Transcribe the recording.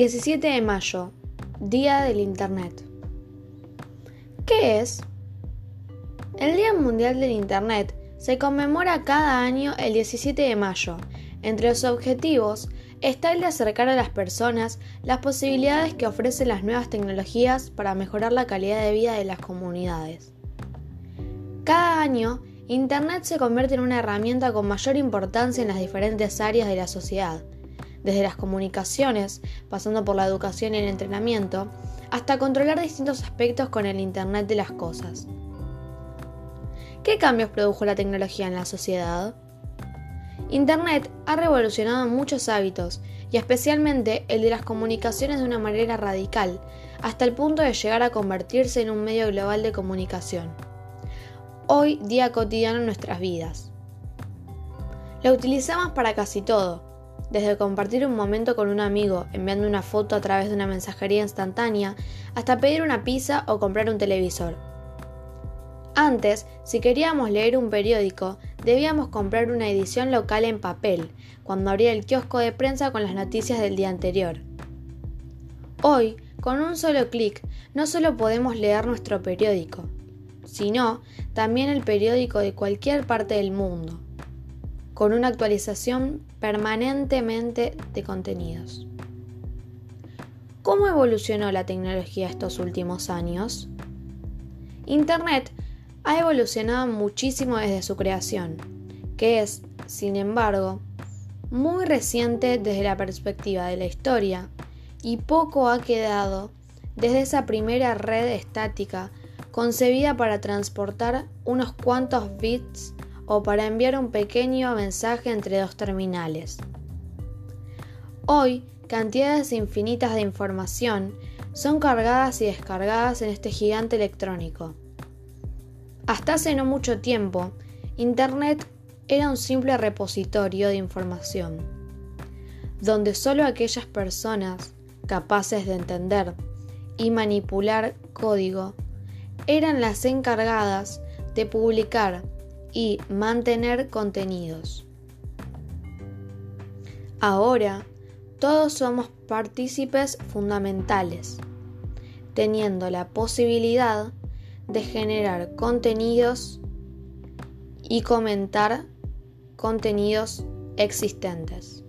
17 de mayo, Día del Internet. ¿Qué es? El Día Mundial del Internet se conmemora cada año el 17 de mayo. Entre los objetivos está el de acercar a las personas las posibilidades que ofrecen las nuevas tecnologías para mejorar la calidad de vida de las comunidades. Cada año, Internet se convierte en una herramienta con mayor importancia en las diferentes áreas de la sociedad desde las comunicaciones, pasando por la educación y el entrenamiento, hasta controlar distintos aspectos con el Internet de las Cosas. ¿Qué cambios produjo la tecnología en la sociedad? Internet ha revolucionado muchos hábitos y especialmente el de las comunicaciones de una manera radical, hasta el punto de llegar a convertirse en un medio global de comunicación. Hoy día cotidiano en nuestras vidas. La utilizamos para casi todo, desde compartir un momento con un amigo enviando una foto a través de una mensajería instantánea hasta pedir una pizza o comprar un televisor. Antes, si queríamos leer un periódico, debíamos comprar una edición local en papel, cuando abría el kiosco de prensa con las noticias del día anterior. Hoy, con un solo clic, no solo podemos leer nuestro periódico, sino también el periódico de cualquier parte del mundo con una actualización permanentemente de contenidos. ¿Cómo evolucionó la tecnología estos últimos años? Internet ha evolucionado muchísimo desde su creación, que es, sin embargo, muy reciente desde la perspectiva de la historia y poco ha quedado desde esa primera red estática concebida para transportar unos cuantos bits o para enviar un pequeño mensaje entre dos terminales. Hoy, cantidades infinitas de información son cargadas y descargadas en este gigante electrónico. Hasta hace no mucho tiempo, Internet era un simple repositorio de información, donde solo aquellas personas capaces de entender y manipular código eran las encargadas de publicar y mantener contenidos. Ahora, todos somos partícipes fundamentales, teniendo la posibilidad de generar contenidos y comentar contenidos existentes.